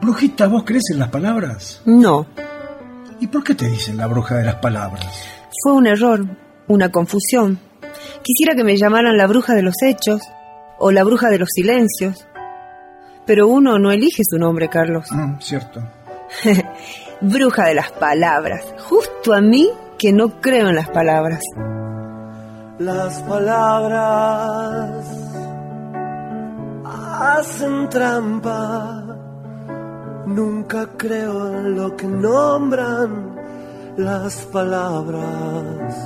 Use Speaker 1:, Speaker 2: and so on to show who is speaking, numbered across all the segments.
Speaker 1: Brujita, ¿vos crees en las palabras?
Speaker 2: No.
Speaker 1: ¿Y por qué te dicen la bruja de las palabras?
Speaker 2: Fue un error, una confusión. Quisiera que me llamaran la bruja de los hechos o la bruja de los silencios. Pero uno no elige su nombre, Carlos.
Speaker 1: Mm, cierto.
Speaker 2: bruja de las palabras. Justo a mí que no creo en las palabras.
Speaker 3: Las palabras hacen trampa. Nunca creo en lo que nombran las palabras.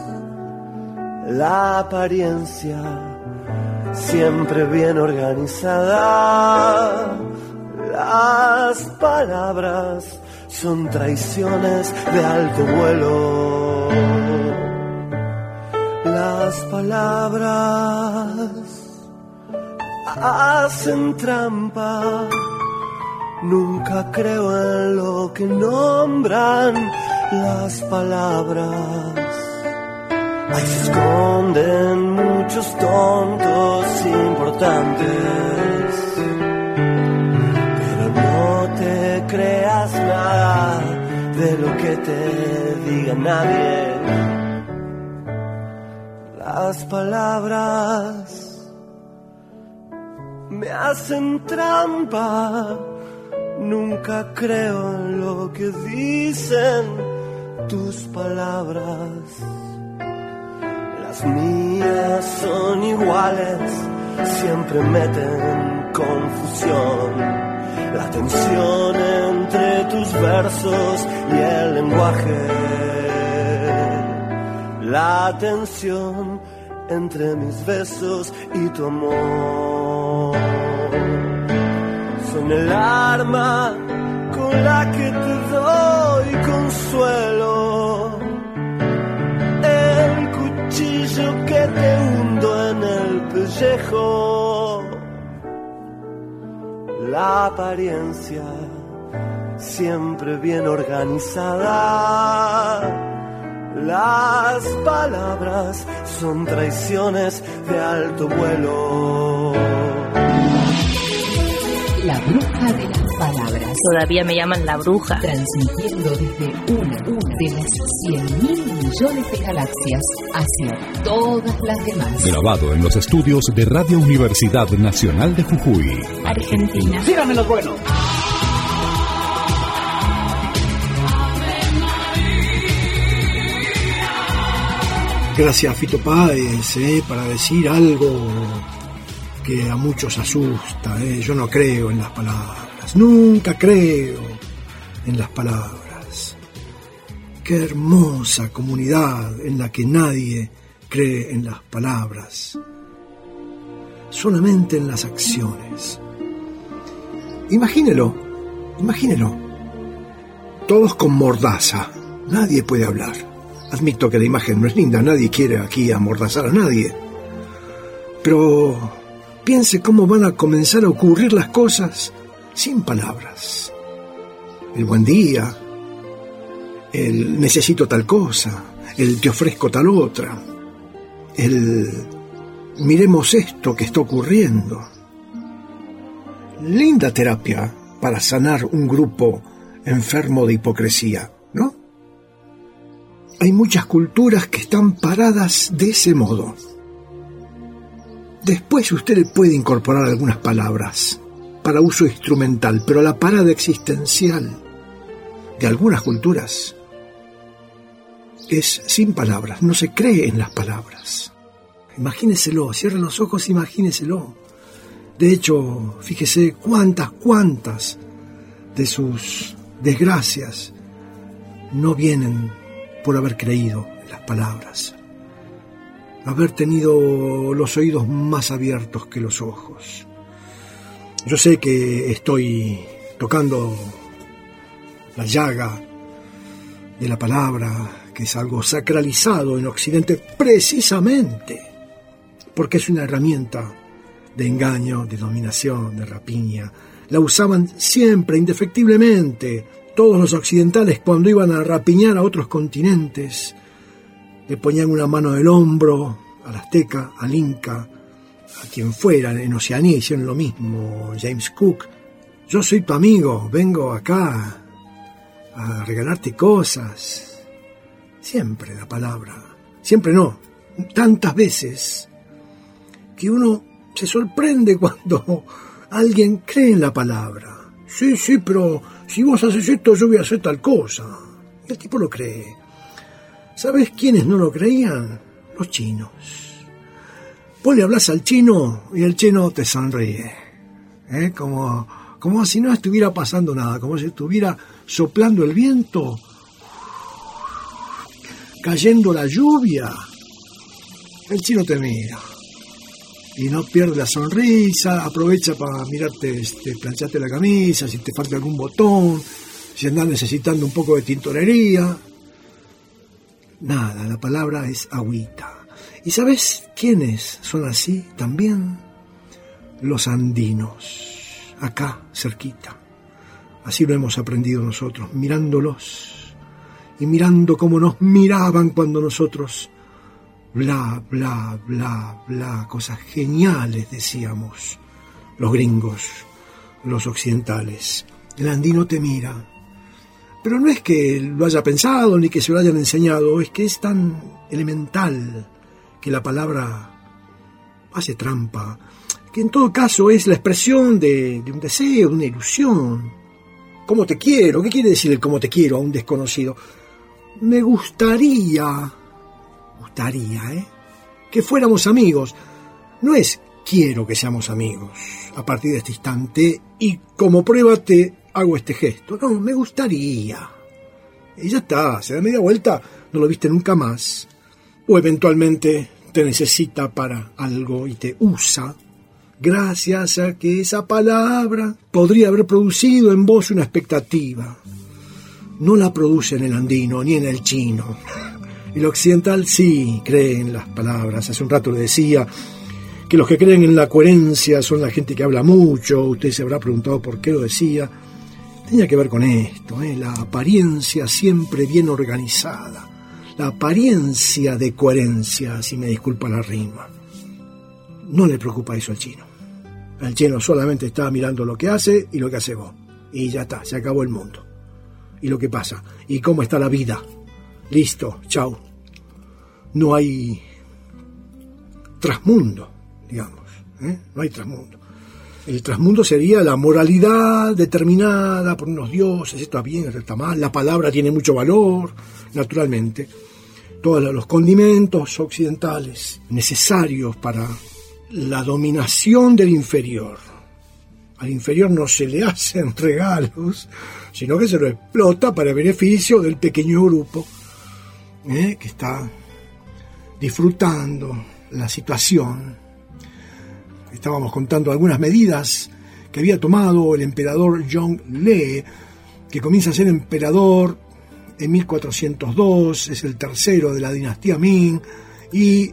Speaker 3: La apariencia siempre bien organizada. Las palabras son traiciones de alto vuelo. Las palabras hacen trampa. Nunca creo en lo que nombran las palabras. Ahí se esconden muchos tontos importantes. Pero no te creas nada de lo que te diga nadie. Las palabras me hacen trampa. Nunca creo en lo que dicen tus palabras. Las mías son iguales, siempre meten confusión. La tensión entre tus versos y el lenguaje. La tensión entre mis besos y tu amor. Son el arma con la que te doy consuelo. El cuchillo que te hundo en el pellejo. La apariencia siempre bien organizada. Las palabras son traiciones de alto vuelo.
Speaker 4: La bruja de las palabras.
Speaker 5: Todavía me llaman la bruja.
Speaker 4: Transmitiendo desde una, una de las 100 mil millones de galaxias hacia todas las demás.
Speaker 6: Grabado en los estudios de Radio Universidad Nacional de Jujuy.
Speaker 5: Argentina.
Speaker 7: Síganme lo bueno.
Speaker 1: Gracias Fito Páez eh, para decir algo que a muchos asusta. eh. Yo no creo en las palabras, nunca creo en las palabras. Qué hermosa comunidad en la que nadie cree en las palabras, solamente en las acciones. Imagínelo, imagínelo. Todos con mordaza, nadie puede hablar. Admito que la imagen no es linda, nadie quiere aquí amordazar a nadie. Pero piense cómo van a comenzar a ocurrir las cosas sin palabras. El buen día, el necesito tal cosa, el te ofrezco tal otra, el miremos esto que está ocurriendo. Linda terapia para sanar un grupo enfermo de hipocresía, ¿no? Hay muchas culturas que están paradas de ese modo. Después usted puede incorporar algunas palabras para uso instrumental, pero la parada existencial de algunas culturas es sin palabras, no se cree en las palabras. Imagíneselo, cierre los ojos, imagíneselo. De hecho, fíjese cuántas, cuántas de sus desgracias no vienen por haber creído en las palabras, haber tenido los oídos más abiertos que los ojos. Yo sé que estoy tocando la llaga de la palabra, que es algo sacralizado en Occidente precisamente porque es una herramienta de engaño, de dominación, de rapiña. La usaban siempre, indefectiblemente, todos los occidentales cuando iban a rapiñar a otros continentes. Le ponían una mano del hombro al azteca, al inca, a quien fuera, en Oceanía hicieron lo mismo, James Cook, Yo soy tu amigo, vengo acá a regalarte cosas. Siempre la palabra, siempre no, tantas veces que uno se sorprende cuando alguien cree en la palabra. Sí, sí, pero si vos haces esto, yo voy a hacer tal cosa. El tipo lo cree. ¿Sabes quiénes no lo creían? Los chinos. Vos le hablas al chino y el chino te sonríe. ¿eh? Como, como si no estuviera pasando nada, como si estuviera soplando el viento, cayendo la lluvia. El chino te mira y no pierde la sonrisa, aprovecha para mirarte, este, plancharte la camisa, si te falta algún botón, si andas necesitando un poco de tintorería. Nada, la palabra es agüita. ¿Y sabes quiénes son así también? Los andinos, acá cerquita. Así lo hemos aprendido nosotros, mirándolos y mirando cómo nos miraban cuando nosotros bla, bla, bla, bla, cosas geniales, decíamos, los gringos, los occidentales. El andino te mira. Pero no es que lo haya pensado ni que se lo hayan enseñado, es que es tan elemental que la palabra hace trampa, que en todo caso es la expresión de, un deseo, de una ilusión. ¿Cómo te quiero? ¿Qué quiere decir el cómo te quiero a un desconocido? Me gustaría gustaría, ¿eh? Que fuéramos amigos. No es quiero que seamos amigos a partir de este instante y como prueba te hago este gesto. Me gustaría. Y ya está, se da media vuelta, no lo viste nunca más. O eventualmente te necesita para algo y te usa gracias a que esa palabra podría haber producido en vos una expectativa. No la produce en el andino ni en el chino. El occidental sí cree en las palabras. Hace un rato le decía que los que creen en la coherencia son la gente que habla mucho. Usted se habrá preguntado por qué lo decía. Tenía que ver con esto, ¿eh? la apariencia siempre bien organizada. La apariencia de coherencia, si me disculpa la rima. No le preocupa eso al chino. El chino solamente está mirando lo que hace y lo que hace vos. Y ya está, se acabó el mundo. Y lo que pasa. Y cómo está la vida. Listo, chao. No hay trasmundo, digamos. ¿eh? No hay trasmundo. El trasmundo sería la moralidad determinada por unos dioses, esto está bien, esto está mal, la palabra tiene mucho valor, naturalmente. Todos los condimentos occidentales necesarios para la dominación del inferior. Al inferior no se le hacen regalos, sino que se lo explota para beneficio del pequeño grupo ¿eh? que está disfrutando la situación. Estábamos contando algunas medidas que había tomado el emperador Zhong Le, que comienza a ser emperador en 1402, es el tercero de la dinastía Ming, y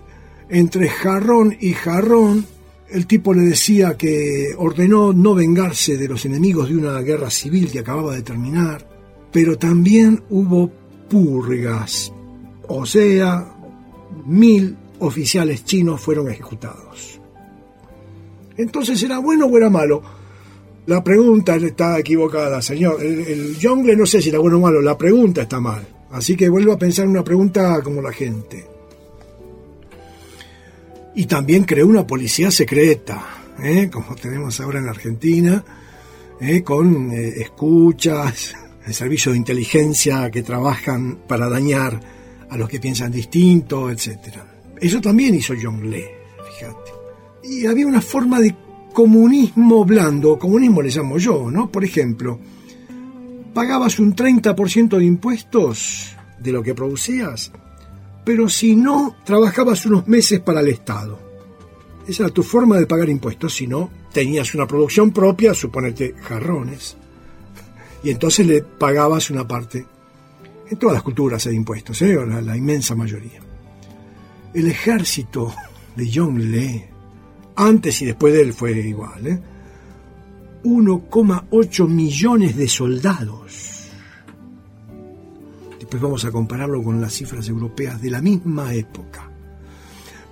Speaker 1: entre jarrón y jarrón, el tipo le decía que ordenó no vengarse de los enemigos de una guerra civil que acababa de terminar, pero también hubo purgas, o sea, mil oficiales chinos fueron ejecutados. Entonces, ¿era bueno o era malo? La pregunta está equivocada, señor. El, el no sé si era bueno o malo, la pregunta está mal. Así que vuelvo a pensar en una pregunta como la gente. Y también creó una policía secreta, ¿eh? como tenemos ahora en Argentina, ¿eh? con eh, escuchas, el servicio de inteligencia que trabajan para dañar a los que piensan distinto, etc. Eso también hizo John Lee, fíjate. Y había una forma de comunismo blando, comunismo le llamo yo, ¿no? Por ejemplo, pagabas un 30% de impuestos de lo que producías, pero si no, trabajabas unos meses para el Estado. Esa era tu forma de pagar impuestos, si no, tenías una producción propia, suponete jarrones, y entonces le pagabas una parte en todas las culturas hay impuestos, ¿eh? la, inmensa mayoría. El ejército de Lee, antes y después de él fue igual, ¿eh? 1,8 millones de soldados. Después vamos a compararlo con las cifras europeas de la misma época.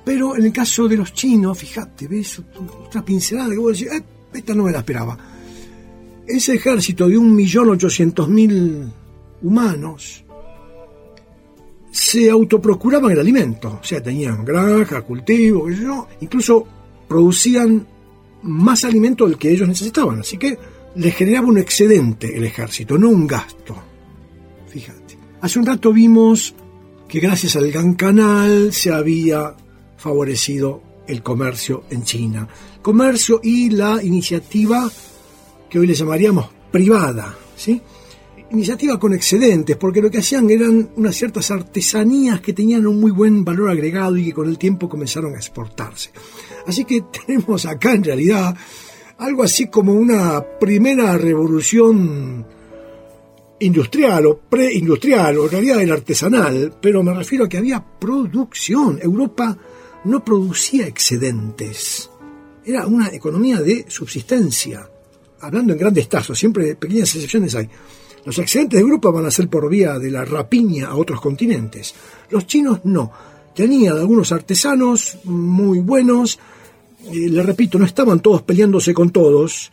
Speaker 1: Pero en el caso de los chinos, fíjate, ves otra pincelada que vos decís, eh, esta no me la esperaba. ese ejército de 1.800.000 humanos se autoprocuraban el alimento, o sea, tenían granja, cultivo, incluso producían más alimento del que ellos necesitaban, así que les generaba un excedente el ejército, no un gasto. Fíjate. Hace un rato vimos que gracias al Gran Canal se había favorecido el comercio en China. Comercio y la iniciativa que hoy le llamaríamos privada, ¿sí? Iniciativa con excedentes, porque lo que hacían eran unas ciertas artesanías que tenían un muy buen valor agregado y que con el tiempo comenzaron a exportarse. Así que tenemos acá en realidad algo así como una primera revolución industrial o preindustrial, o en realidad el artesanal, pero me refiero a que había producción. Europa no producía excedentes. Era una economía de subsistencia. Hablando en grandes tazos, siempre pequeñas excepciones hay. Los excedentes de Europa van a ser por vía de la rapiña a otros continentes. Los chinos no. Tenían algunos artesanos muy buenos. Eh, le repito, no estaban todos peleándose con todos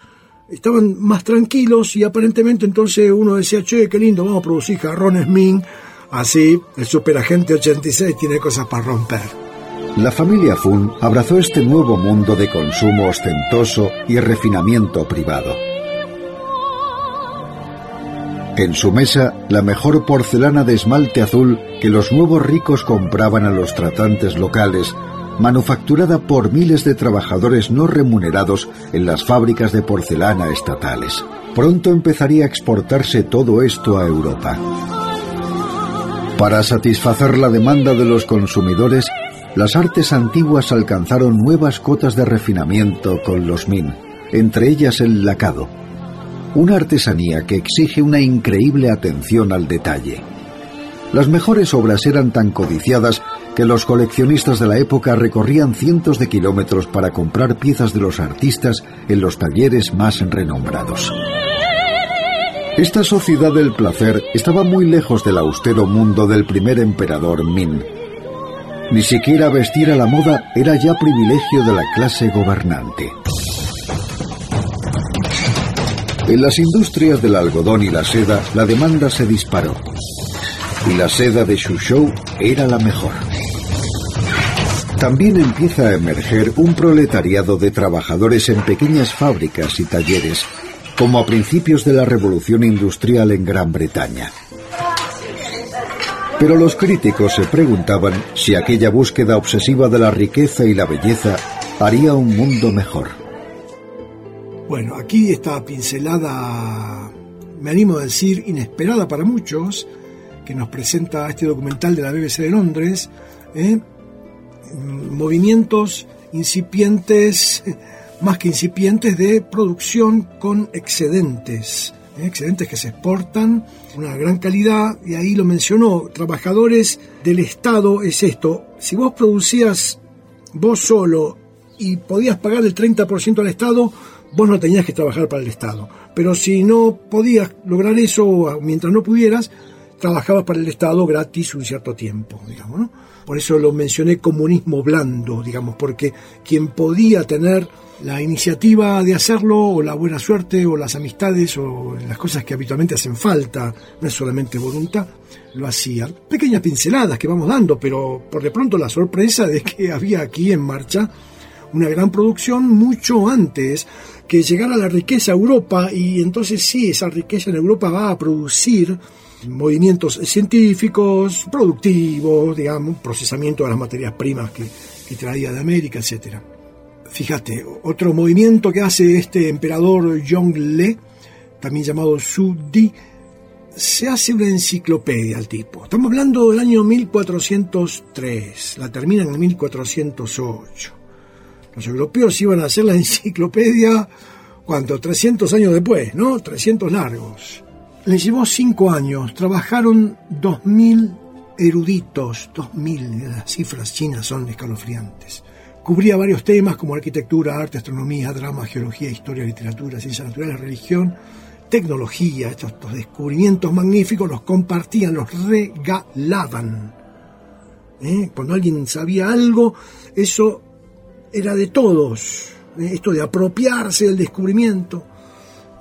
Speaker 1: estaban más tranquilos y aparentemente entonces uno decía, che, qué lindo, vamos a producir jarrones Ming, así el superagente 86 tiene cosas para romper.
Speaker 7: La familia Fun abrazó este nuevo mundo de consumo ostentoso y refinamiento privado. En su mesa, la mejor porcelana de esmalte azul que los nuevos ricos compraban a los tratantes locales manufacturada por miles de trabajadores no remunerados en las fábricas de porcelana estatales. Pronto empezaría a exportarse todo esto a Europa. Para satisfacer la demanda de los consumidores, las artes antiguas alcanzaron nuevas cotas de refinamiento con los min, entre ellas el lacado, una artesanía que exige una increíble atención al detalle. Las mejores obras eran tan codiciadas que los coleccionistas de la época recorrían cientos de kilómetros para comprar piezas de los artistas en los talleres más renombrados. Esta sociedad del placer estaba muy lejos del austero mundo del primer emperador Min. Ni siquiera vestir a la moda era ya privilegio de la clase gobernante. En las industrias del algodón y la seda, la demanda se disparó. Y la seda de Shuzhou era la mejor. También empieza a emerger un proletariado de trabajadores en pequeñas fábricas y talleres, como a principios de la revolución industrial en Gran Bretaña. Pero los críticos se preguntaban si aquella búsqueda obsesiva de la riqueza y la belleza haría un mundo mejor.
Speaker 1: Bueno, aquí esta pincelada, me animo a decir, inesperada para muchos, que nos presenta este documental de la BBC de Londres, ¿eh? movimientos incipientes, más que incipientes, de producción con excedentes. ¿eh? excedentes que se exportan, una gran calidad, y ahí lo mencionó, trabajadores del Estado es esto, si vos producías vos solo y podías pagar el 30% al Estado, vos no tenías que trabajar para el Estado. Pero si no podías lograr eso, mientras no pudieras, trabajabas para el Estado gratis un cierto tiempo, digamos, ¿no? Por eso lo mencioné comunismo blando, digamos, porque quien podía tener la iniciativa de hacerlo, o la buena suerte, o las amistades, o las cosas que habitualmente hacen falta, no es solamente voluntad, lo hacía. Pequeñas pinceladas que vamos dando, pero por de pronto la sorpresa de que había aquí en marcha una gran producción mucho antes que llegara la riqueza a Europa y entonces sí, esa riqueza en Europa va a producir movimientos científicos, productivos, digamos, procesamiento de las materias primas que, traía de América, etc. Fíjate, otro movimiento que hace este emperador Le, también llamado Su Di, se hace una enciclopedia al tipo. Estamos hablando del año 1403, la termina en el 1408. Los europeos iban a hacer la enciclopedia, ¿cuánto? 300 años después, ¿no? 300 largos. Les llevó cinco años, trabajaron dos mil eruditos, dos mil, las cifras chinas son escalofriantes. Cubría varios temas como arquitectura, arte, astronomía, drama, geología, historia, literatura, ciencias naturales, religión, tecnología. Estos, descubrimientos magníficos los compartían, los regalaban. ¿Eh? Cuando alguien sabía algo, eso era de todos. Esto de apropiarse del descubrimiento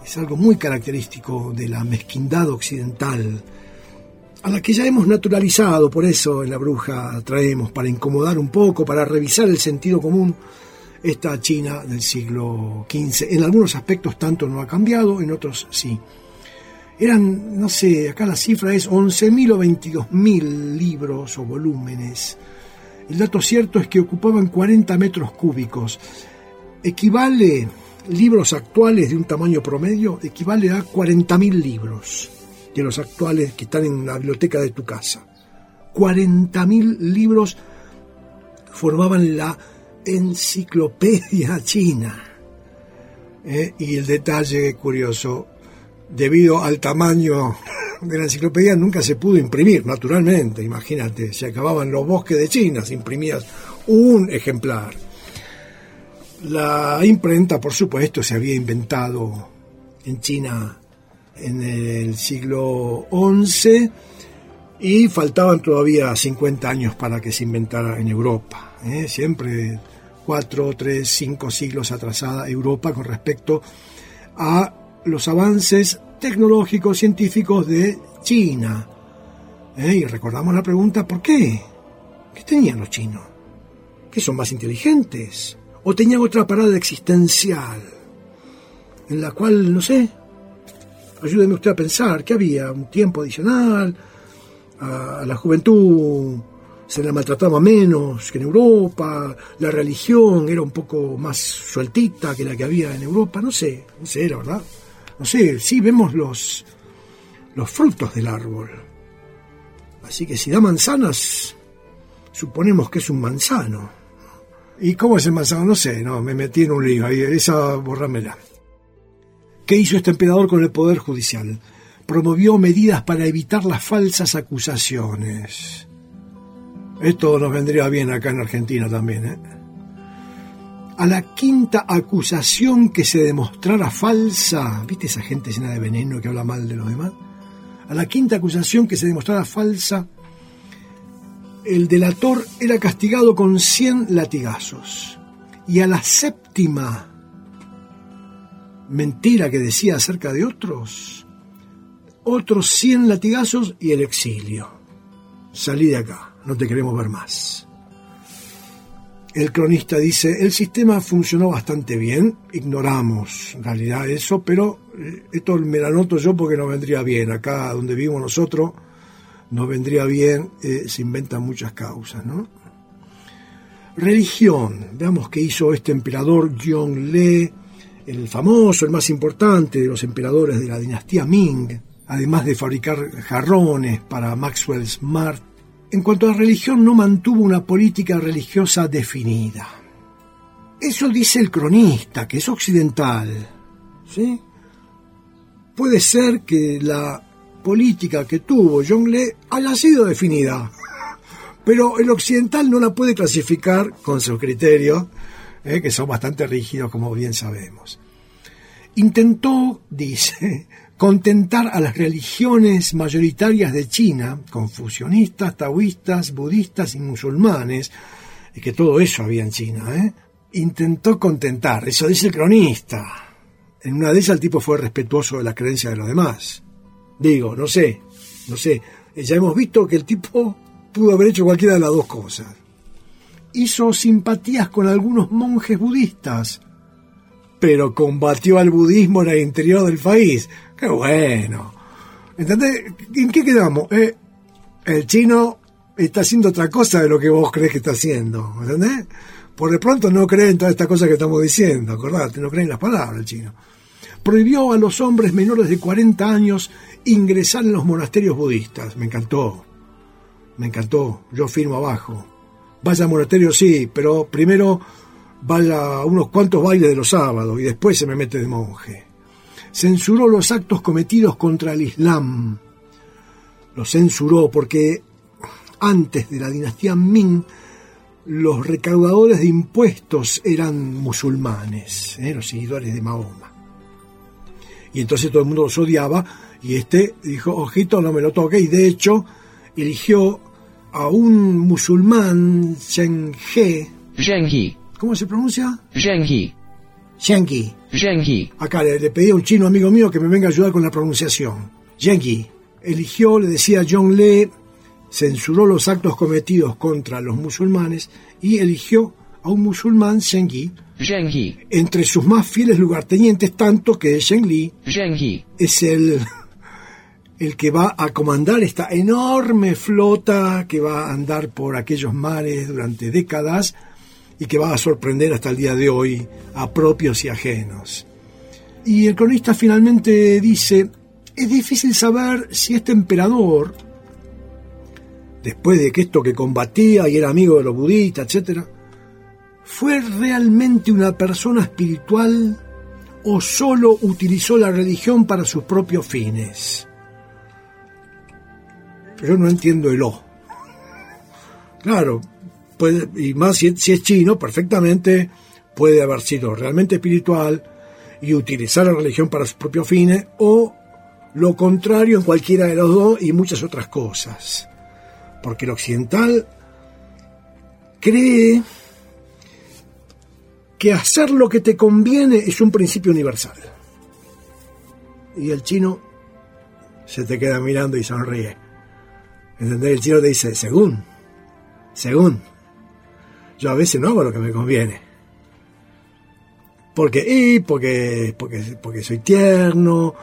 Speaker 1: es algo muy característico de la mezquindad occidental, a la que ya hemos naturalizado, por eso en la bruja traemos, para incomodar un poco, para revisar el sentido común, esta China del siglo XV. En algunos aspectos tanto no ha cambiado, en otros sí. Eran, no sé, acá la cifra es 11.000 o 22.000 libros o volúmenes. El dato cierto es que ocupaban 40 metros cúbicos. Equivale, libros actuales de un tamaño promedio, equivale a 40.000 libros de los actuales que están en la biblioteca de tu casa. 40.000 libros formaban la enciclopedia china. Eh, y el detalle curioso, debido al tamaño de la enciclopedia nunca se pudo imprimir, naturalmente, imagínate, se acababan los bosques de China, se imprimías un ejemplar. La imprenta, por supuesto, se había inventado en China en el siglo XI y faltaban todavía 50 años para que se inventara en Europa. ¿eh? Siempre cuatro, tres, cinco siglos atrasada Europa con respecto a los avances tecnológicos, científicos de China. ¿Eh? Y recordamos la pregunta, ¿por qué? ¿Qué tenían los chinos? ¿Que son más inteligentes? ¿O tenían otra parada existencial? En la cual, no sé, ayúdeme usted a pensar, que había un tiempo adicional, a la juventud se la maltrataba menos que en Europa, la religión era un poco más sueltita que la que había en Europa, no sé, no sé, era verdad. No sé, sí vemos los, los frutos del árbol. Así que si da manzanas, suponemos que es un manzano. ¿Y cómo es el manzano? No sé, no, me metí en un lío, esa borrámela. ¿Qué hizo este emperador con el poder judicial? Promovió medidas para evitar las falsas acusaciones esto nos vendría bien acá en Argentina también. ¿eh? A la quinta acusación que se demostrara falsa, ¿viste esa gente llena de veneno que habla mal de los demás? A la quinta acusación que se demostrara falsa, el delator era castigado con 100 latigazos. Y a la séptima mentira que decía acerca de otros, otros 100 latigazos y el exilio. Salí de acá no te queremos ver más. El cronista dice, el sistema funcionó bastante bien, ignoramos en realidad eso, pero eh, esto me lo anoto yo porque nos vendría bien. Acá donde vivimos nosotros, nos vendría bien, eh, se inventan muchas causas, ¿no? Religión, veamos qué hizo este emperador Le, el famoso, el más importante de los emperadores de la dinastía Ming, además de fabricar jarrones para Maxwell Smart, en cuanto a religión, no mantuvo una política religiosa definida. Eso dice el cronista, que es occidental. ¿sí? Puede ser que la política que tuvo Le haya sido definida, pero el occidental no la puede clasificar con sus criterios, ¿eh? que son bastante rígidos, como bien sabemos. Intentó, dice, contentar a las religiones mayoritarias de China, confucionistas, taoístas, budistas y musulmanes, y que todo eso había en China, ¿eh? intentó contentar, eso dice el cronista. En una de esas el tipo fue respetuoso de la creencia de los demás. Digo, no sé, no sé, ya hemos visto que el tipo pudo haber hecho cualquiera de las dos cosas. Hizo simpatías con algunos monjes budistas, pero combatió al budismo en el interior del país. ¡Qué bueno! ¿Entendés? ¿En qué quedamos? Eh, el chino está haciendo otra cosa de lo que vos crees que está haciendo. ¿Entendés? Por de pronto no creen en todas estas cosas que estamos diciendo, acordate, no creen en las palabras el chino. Prohibió a los hombres menores de 40 años ingresar en los monasterios budistas. Me encantó. Me encantó. Yo firmo abajo. Vaya al monasterio, sí, pero primero vaya a unos cuantos bailes de los sábados y después se me mete de monje. Censuró los actos cometidos contra el Islam. Los censuró porque antes de la dinastía Ming los recaudadores de impuestos eran musulmanes, ¿eh? los seguidores de Mahoma. Y entonces todo el mundo los odiaba y este dijo, ojito, no me lo toque, y de hecho eligió a un musulmán, Zheng He, ¿Cómo se pronuncia?
Speaker 8: Zheng
Speaker 1: Zheng Acá le, le pedí a un chino amigo mío que me venga a ayudar con la pronunciación. Zhengyi eligió, le decía John Lee, censuró los actos cometidos contra los musulmanes y eligió a un musulmán, Zhengyi, entre sus más fieles lugartenientes, tanto que Zhengli es el, el que va a comandar esta enorme flota que va a andar por aquellos mares durante décadas y que va a sorprender hasta el día de hoy a propios y ajenos. Y el cronista finalmente dice, es difícil saber si este emperador, después de que esto que combatía y era amigo de los budistas, etc., fue realmente una persona espiritual o solo utilizó la religión para sus propios fines. Yo no entiendo el O. Claro, y más si, si es chino, perfectamente puede haber sido realmente espiritual y utilizar la religión para sus propios fines o lo contrario en cualquiera de los dos y muchas otras cosas. Porque el occidental cree que hacer lo que te conviene es un principio universal. Y el chino se te queda mirando y sonríe. ¿Entendés? El chino te dice, según, según. Yo a veces no hago lo que me conviene. Porque, y porque, porque, porque soy tierno,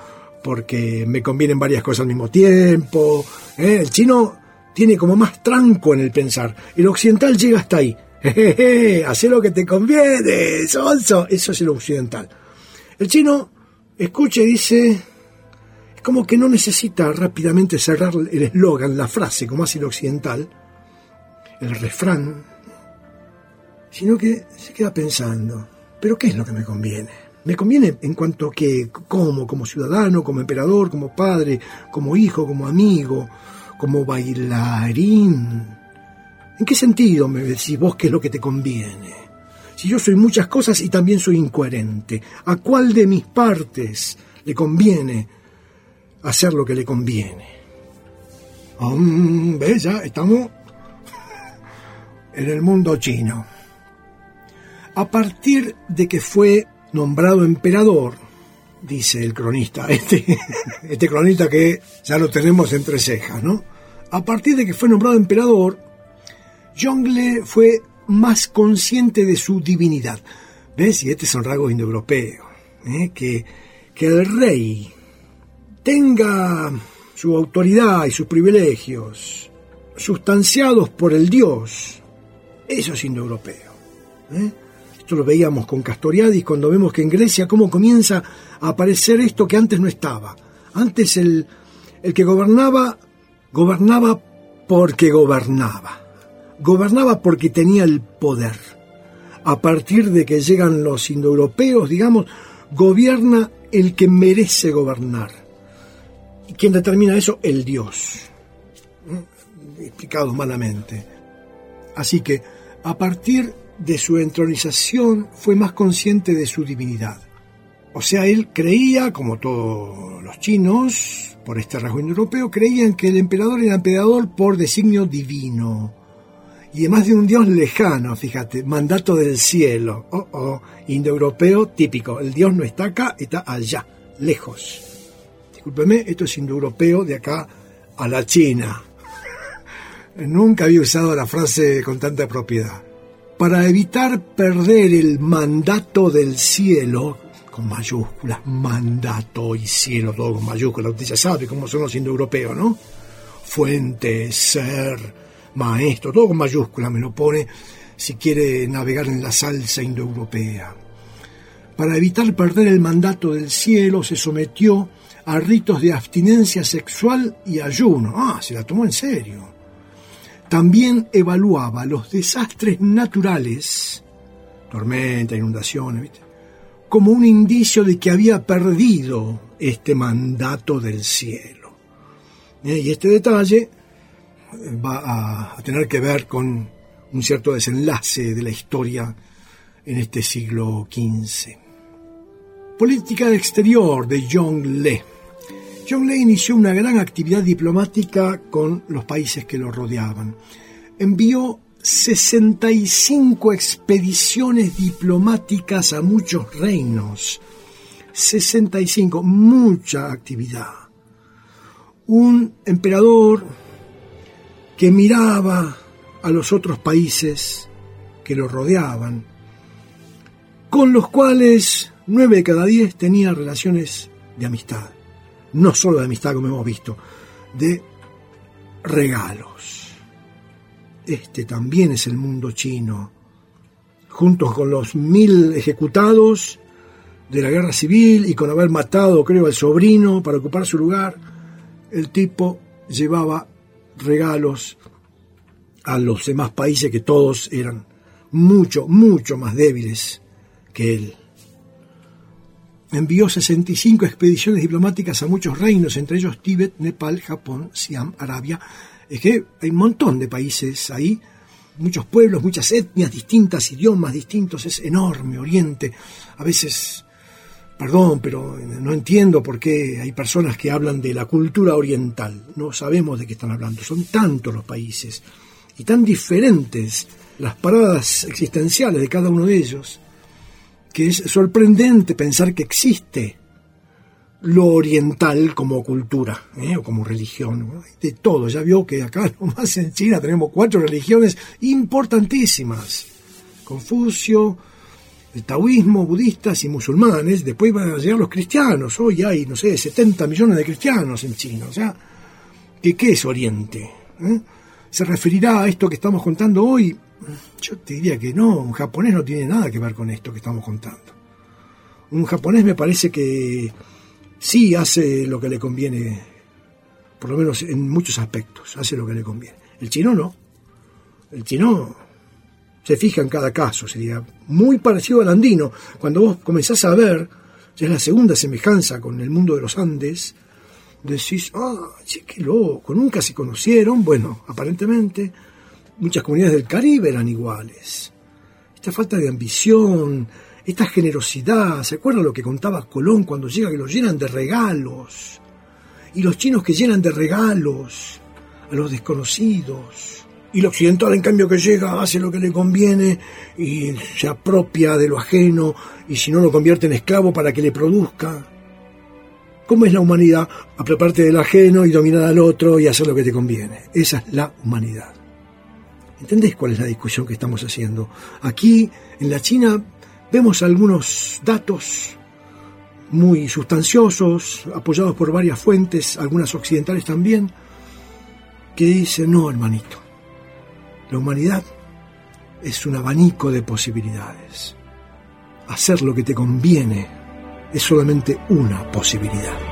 Speaker 1: porque me convienen varias cosas al mismo tiempo. ¿eh? El chino tiene como más tranco en el pensar. El occidental llega hasta ahí. Hace lo que te conviene, sonso. Eso es el occidental. El chino escucha y dice, es como que no necesita rápidamente cerrar el eslogan, la frase, como hace el occidental, el refrán, sino que se queda pensando, ¿pero qué es lo que me conviene? Me conviene en cuanto que, como, como ciudadano, como emperador, como padre, como hijo, como amigo, como bailarín. ¿En qué sentido me decís vos qué es lo que te conviene? Si yo soy muchas cosas y también soy incoherente, ¿a cuál de mis partes le conviene hacer lo que le conviene? ¿Ves? Ya estamos en el mundo chino. A partir de que fue nombrado emperador, dice el cronista, este, este cronista que ya lo tenemos entre cejas, ¿no? A partir de que fue nombrado emperador, Jongle fue más consciente de su divinidad. ¿Ves? Y este es un rasgo indoeuropeo. ¿eh? Que, que el rey tenga su autoridad y sus privilegios sustanciados por el dios, eso es indoeuropeo. ¿eh? Esto lo veíamos con Castoriadis cuando vemos que en Grecia cómo comienza a aparecer esto que antes no estaba. Antes el, el que gobernaba, gobernaba porque gobernaba. Gobernaba porque tenía el poder. A partir de que llegan los indoeuropeos, digamos, gobierna el que merece gobernar. ¿Y quién determina eso? El Dios. ¿Eh? Explicado malamente. Así que, a partir de su entronización fue más consciente de su divinidad. O sea, él creía, como todos los chinos, por este rasgo indoeuropeo, creían que el emperador era emperador por designio divino. Y además de un dios lejano, fíjate, mandato del cielo. Oh, oh, indoeuropeo típico. El dios no está acá, está allá, lejos. Discúlpeme, esto es indoeuropeo de acá a la China. Nunca había usado la frase con tanta propiedad para evitar perder el mandato del cielo, con mayúsculas, mandato y cielo, todo con mayúsculas, usted ya sabe cómo son los indoeuropeos, ¿no? Fuente, ser, maestro, todo con mayúsculas me lo pone si quiere navegar en la salsa indoeuropea. Para evitar perder el mandato del cielo se sometió a ritos de abstinencia sexual y ayuno. Ah, se la tomó en serio también evaluaba los desastres naturales, tormenta, inundaciones, como un indicio de que había perdido este mandato del cielo. Eh, y este detalle eh, va a tener que ver con un cierto desenlace de la historia en este siglo XV. Política exterior de John Lee. John Ley inició una gran actividad diplomática con los países que lo rodeaban. Envió 65 expediciones diplomáticas a muchos reinos, 65, mucha actividad. Un emperador que miraba a los otros países que lo rodeaban, con los cuales nueve de cada diez tenía relaciones de amistad. No solo de amistad, como hemos visto, de regalos. Este también es el mundo chino. Juntos con los mil ejecutados de la guerra civil y con haber matado, creo, al sobrino para ocupar su lugar, el tipo llevaba regalos a los demás países que todos eran mucho, mucho más débiles que él. Envió 65 expediciones diplomáticas a muchos reinos, entre ellos Tíbet, Nepal, Japón, Siam, Arabia. Es que hay un montón de países ahí, muchos pueblos, muchas etnias distintas, idiomas distintos, es enorme Oriente. A veces, perdón, pero no entiendo por qué hay personas que hablan de la cultura oriental. No sabemos de qué están hablando. Son tantos los países y tan diferentes las paradas existenciales de cada uno de ellos, que es sorprendente pensar que existe lo oriental como cultura ¿eh? o como religión, de todo. Ya vio que acá nomás en China tenemos cuatro religiones importantísimas. Confucio, el taoísmo, budistas y musulmanes. Después van a llegar los cristianos. Hoy hay, no sé, 70 millones de cristianos en China. O sea, ¿qué, es Oriente? ¿Eh? ¿Se referirá a esto que estamos contando hoy? Yo te diría que no, un japonés no tiene nada que ver con esto que estamos contando. Un japonés me parece que sí hace lo que le conviene, por lo menos en muchos aspectos, hace lo que le conviene. El chino no. El chino se fija en cada caso, sería muy parecido al andino. Cuando vos comenzás a ver, ya es la segunda semejanza con el mundo de los Andes, decís, ah, che, qué loco, nunca se conocieron. Bueno, aparentemente muchas comunidades del Caribe eran iguales. Esta falta de ambición, esta generosidad, ¿se acuerdan lo que contaba Colón cuando llega que los llenan de regalos? Y los chinos que llenan de regalos a los desconocidos. Y el occidental, en cambio, que llega, hace lo que le conviene y se apropia de lo ajeno y si no lo convierte en esclavo para que le produzca. ¿Cómo es la humanidad? Apropiarte del ajeno y dominar al otro y hacer lo que te conviene. Esa es la humanidad. ¿Entendés cuál es la discusión que estamos haciendo? Aquí, en la China, vemos algunos datos muy sustanciosos, apoyados por varias fuentes, algunas occidentales también, que dicen, no, hermanito, la humanidad es un abanico de posibilidades. Hacer lo que te conviene es solamente una posibilidad.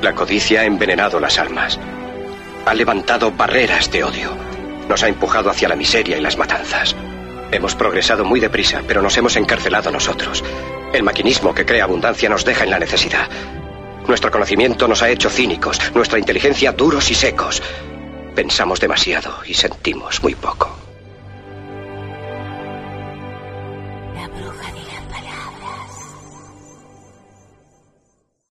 Speaker 8: La codicia ha envenenado las almas. Ha levantado barreras de odio. Nos ha empujado hacia la miseria y las matanzas. Hemos progresado muy deprisa, pero nos hemos encarcelado nosotros. El maquinismo que crea abundancia nos deja en la necesidad. Nuestro conocimiento nos ha hecho cínicos, nuestra inteligencia duros y secos. Pensamos demasiado y sentimos muy poco.